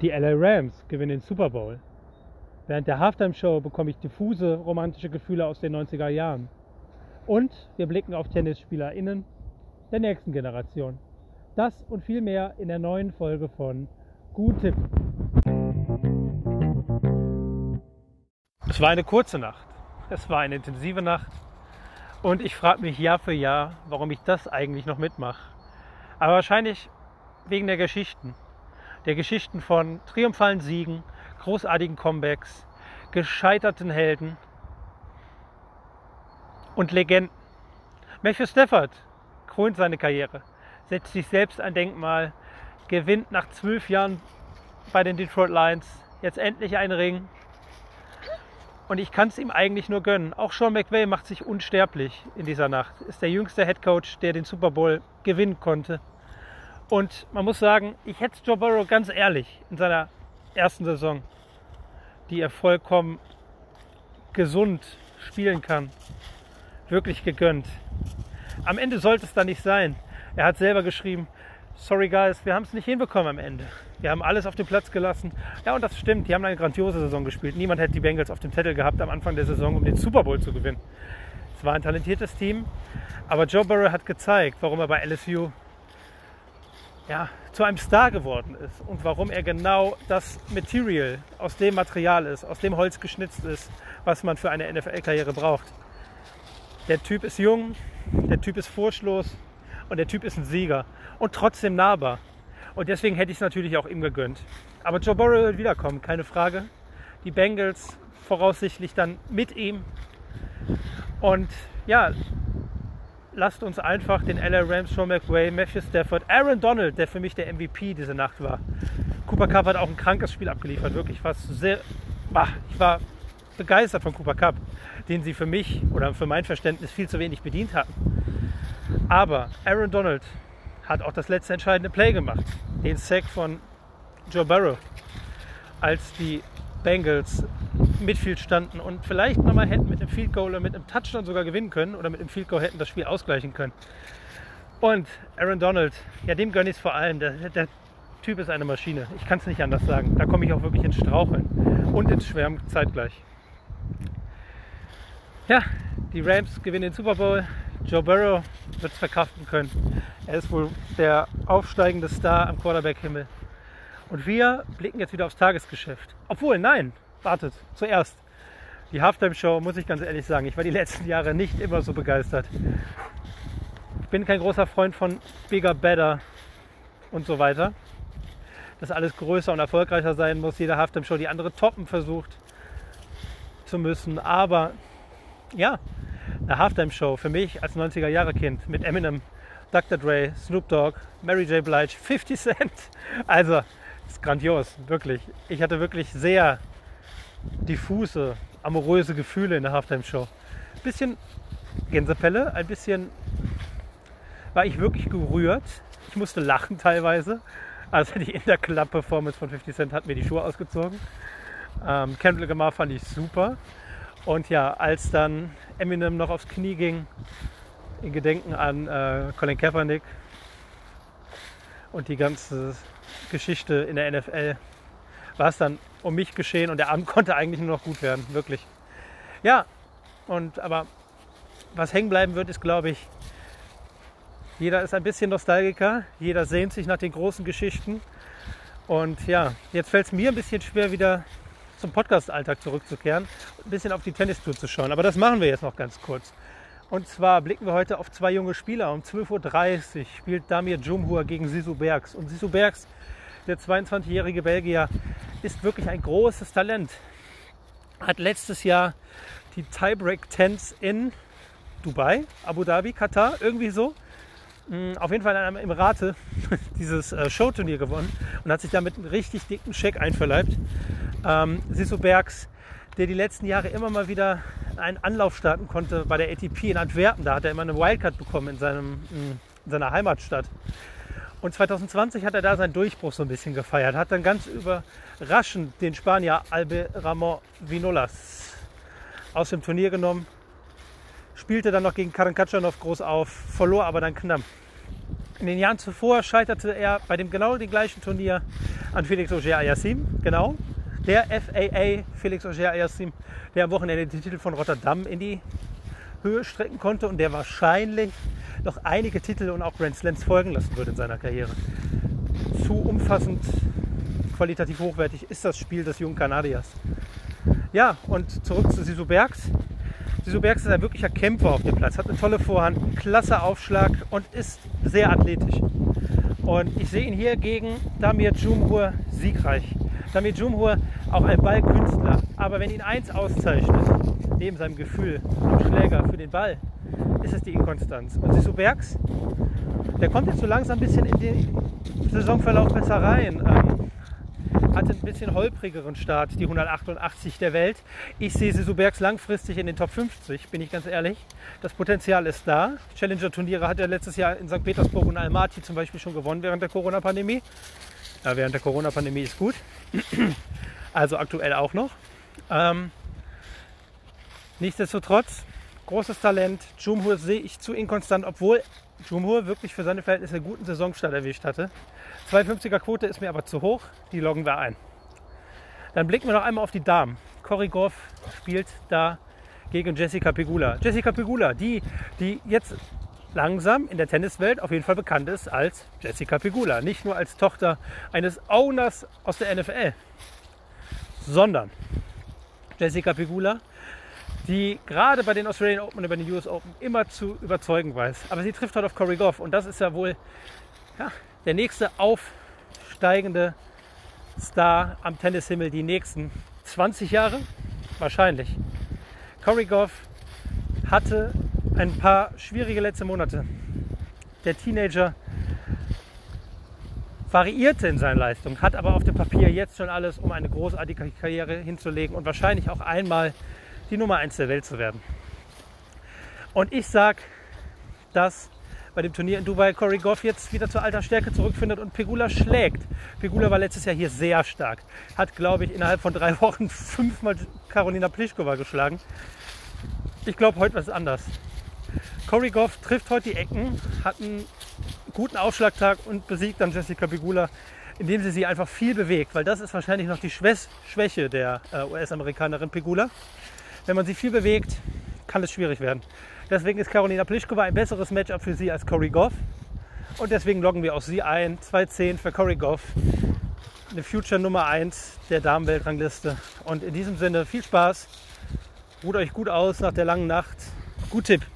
Die LA Rams gewinnen den Super Bowl. Während der Halftime-Show bekomme ich diffuse romantische Gefühle aus den 90er Jahren. Und wir blicken auf TennisspielerInnen der nächsten Generation. Das und viel mehr in der neuen Folge von Gut. Es war eine kurze Nacht. Es war eine intensive Nacht. Und ich frage mich Jahr für Jahr, warum ich das eigentlich noch mitmache. Aber wahrscheinlich wegen der Geschichten. Der Geschichten von triumphalen Siegen, großartigen Comebacks, gescheiterten Helden und Legenden. Matthew Stafford kront seine Karriere, setzt sich selbst ein Denkmal, gewinnt nach zwölf Jahren bei den Detroit Lions jetzt endlich einen Ring. Und ich kann es ihm eigentlich nur gönnen. Auch Sean McVay macht sich unsterblich in dieser Nacht. Ist der jüngste Head Coach, der den Super Bowl gewinnen konnte. Und man muss sagen, ich hätte Joe Burrow ganz ehrlich in seiner ersten Saison, die er vollkommen gesund spielen kann, wirklich gegönnt. Am Ende sollte es da nicht sein. Er hat selber geschrieben, sorry guys, wir haben es nicht hinbekommen am Ende. Wir haben alles auf den Platz gelassen. Ja, und das stimmt, die haben eine grandiose Saison gespielt. Niemand hätte die Bengals auf dem Zettel gehabt am Anfang der Saison, um den Super Bowl zu gewinnen. Es war ein talentiertes Team, aber Joe Burrow hat gezeigt, warum er bei LSU ja, zu einem Star geworden ist und warum er genau das Material aus dem Material ist, aus dem Holz geschnitzt ist, was man für eine NFL-Karriere braucht. Der Typ ist jung, der Typ ist furchtlos und der Typ ist ein Sieger und trotzdem nahbar. Und deswegen hätte ich es natürlich auch ihm gegönnt. Aber Joe Burrow wird wiederkommen, keine Frage. Die Bengals voraussichtlich dann mit ihm. Und ja, lasst uns einfach den LA Rams, Sean McWay, Matthew Stafford, Aaron Donald, der für mich der MVP diese Nacht war. Cooper Cup hat auch ein krankes Spiel abgeliefert, wirklich fast sehr. Bah, ich war begeistert von Cooper Cup, den sie für mich oder für mein Verständnis viel zu wenig bedient hatten. Aber Aaron Donald hat auch das letzte entscheidende Play gemacht, den Sack von Joe Burrow, als die Bengals Midfield standen und vielleicht nochmal hätten mit einem Field Goal oder mit einem Touchdown sogar gewinnen können oder mit einem Field Goal hätten das Spiel ausgleichen können. Und Aaron Donald, ja, dem gönne ich es vor allem. Der, der, Typ ist eine Maschine. Ich kann es nicht anders sagen. Da komme ich auch wirklich ins Straucheln und ins Schwärmen zeitgleich. Ja, die Rams gewinnen den Super Bowl. Joe Burrow wird es verkraften können. Er ist wohl der aufsteigende Star am Quarterback-Himmel. Und wir blicken jetzt wieder aufs Tagesgeschäft. Obwohl, nein, wartet, zuerst. Die Halftime-Show, muss ich ganz ehrlich sagen, ich war die letzten Jahre nicht immer so begeistert. Ich bin kein großer Freund von Bigger, Better und so weiter. Dass alles größer und erfolgreicher sein muss, jede Halftime-Show die andere toppen versucht zu müssen. Aber ja, eine Halftime-Show für mich als 90er-Jahre-Kind mit Eminem, Dr. Dre, Snoop Dogg, Mary J. Blige, 50 Cent. Also, ist grandios, wirklich. Ich hatte wirklich sehr diffuse, amoröse Gefühle in der Halftime-Show. Ein bisschen Gänsepelle, ein bisschen war ich wirklich gerührt. Ich musste lachen teilweise. Also die Interclub-Performance von 50 Cent hat mir die Schuhe ausgezogen. Ähm, Kendrick Lamar fand ich super. Und ja, als dann Eminem noch aufs Knie ging, in Gedenken an äh, Colin Kaepernick und die ganze Geschichte in der NFL, war es dann um mich geschehen und der Abend konnte eigentlich nur noch gut werden, wirklich. Ja, und aber was hängen bleiben wird, ist, glaube ich, jeder ist ein bisschen Nostalgiker, jeder sehnt sich nach den großen Geschichten. Und ja, jetzt fällt es mir ein bisschen schwer, wieder zum Podcast-Alltag zurückzukehren ein bisschen auf die Tennistour zu schauen. Aber das machen wir jetzt noch ganz kurz. Und zwar blicken wir heute auf zwei junge Spieler. Um 12.30 Uhr spielt Damir Jumhur gegen Sisu Bergs. Und Sisu Bergs, der 22-jährige Belgier, ist wirklich ein großes Talent. Hat letztes Jahr die Tiebreak Tens in Dubai, Abu Dhabi, Katar, irgendwie so. Mm, auf jeden Fall in einem Emirate dieses äh, Showturnier gewonnen und hat sich damit einen richtig dicken Scheck einverleibt. Ähm, Sisu Bergs, der die letzten Jahre immer mal wieder einen Anlauf starten konnte bei der ATP in Antwerpen. Da hat er immer eine Wildcard bekommen in, seinem, in seiner Heimatstadt. Und 2020 hat er da seinen Durchbruch so ein bisschen gefeiert, hat dann ganz überraschend den Spanier Albe Ramon Vinolas aus dem Turnier genommen, spielte dann noch gegen Karen Katschanov groß auf, verlor aber dann knapp. In den Jahren zuvor scheiterte er bei dem genau dem gleichen Turnier an Felix Auger-Aliassime, genau. Der FAA Felix Auger-Aliassime, der am Wochenende den Titel von Rotterdam in die Höhe strecken konnte und der wahrscheinlich noch einige Titel und auch Grand Slams folgen lassen wird in seiner Karriere. Zu umfassend, qualitativ hochwertig ist das Spiel des jungen Kanadiers. Ja, und zurück zu Sisu Bergs. Sisu Bergs ist ein wirklicher Kämpfer auf dem Platz, hat eine tolle Vorhand, klasse Aufschlag und ist sehr athletisch. Und ich sehe ihn hier gegen Damir Jumhur siegreich. Damir Jumhur auch ein Ballkünstler. Aber wenn ihn eins auszeichnet, neben seinem Gefühl am Schläger für den Ball, ist es die Inkonstanz. Und Sisu Bergs, der kommt jetzt so langsam ein bisschen in den Saisonverlauf besser rein. Ähm, hatte ein bisschen holprigeren Start, die 188 der Welt. Ich sehe Sisu Bergs langfristig in den Top 50, bin ich ganz ehrlich. Das Potenzial ist da. Challenger-Turniere hat er letztes Jahr in St. Petersburg und Almaty zum Beispiel schon gewonnen während der Corona-Pandemie. Ja, während der Corona-Pandemie ist gut. Also aktuell auch noch. Ähm, nichtsdestotrotz, großes Talent. Jumhur sehe ich zu inkonstant, obwohl Jumhur wirklich für seine Verhältnisse einen guten Saisonstart erwischt hatte. 250er Quote ist mir aber zu hoch, die loggen wir ein. Dann blicken wir noch einmal auf die Damen. Cory Goff spielt da gegen Jessica Pegula. Jessica Pegula, die, die jetzt langsam in der Tenniswelt auf jeden Fall bekannt ist als Jessica Pegula. Nicht nur als Tochter eines Owners aus der NFL, sondern Jessica Pegula, die gerade bei den Australian Open und bei den US Open immer zu überzeugen weiß. Aber sie trifft heute auf Cory Goff und das ist ja wohl ja, der nächste aufsteigende Star am Tennishimmel die nächsten 20 Jahre? Wahrscheinlich. Cory Goff hatte ein paar schwierige letzte Monate. Der Teenager variierte in seinen Leistungen, hat aber auf dem Papier jetzt schon alles, um eine großartige Karriere hinzulegen und wahrscheinlich auch einmal die Nummer 1 der Welt zu werden. Und ich sage, dass bei dem Turnier in Dubai Cory Goff jetzt wieder zur alter Stärke zurückfindet und Pegula schlägt. Pegula war letztes Jahr hier sehr stark. Hat, glaube ich, innerhalb von drei Wochen fünfmal Karolina Pliskova geschlagen. Ich glaube, heute war es anders. Cory Goff trifft heute die Ecken, hat einen guten Aufschlagtag und besiegt dann Jessica Pegula, indem sie sie einfach viel bewegt, weil das ist wahrscheinlich noch die Schwäche der äh, US-Amerikanerin Pegula. Wenn man sie viel bewegt, kann es schwierig werden. Deswegen ist Karolina Pliskova ein besseres Matchup für sie als Cory Goff. Und deswegen loggen wir auch sie ein. 2-10 für Cory Goff. Eine Future Nummer 1 der Damenweltrangliste. Und in diesem Sinne viel Spaß. Ruht euch gut aus nach der langen Nacht. Gut Tipp.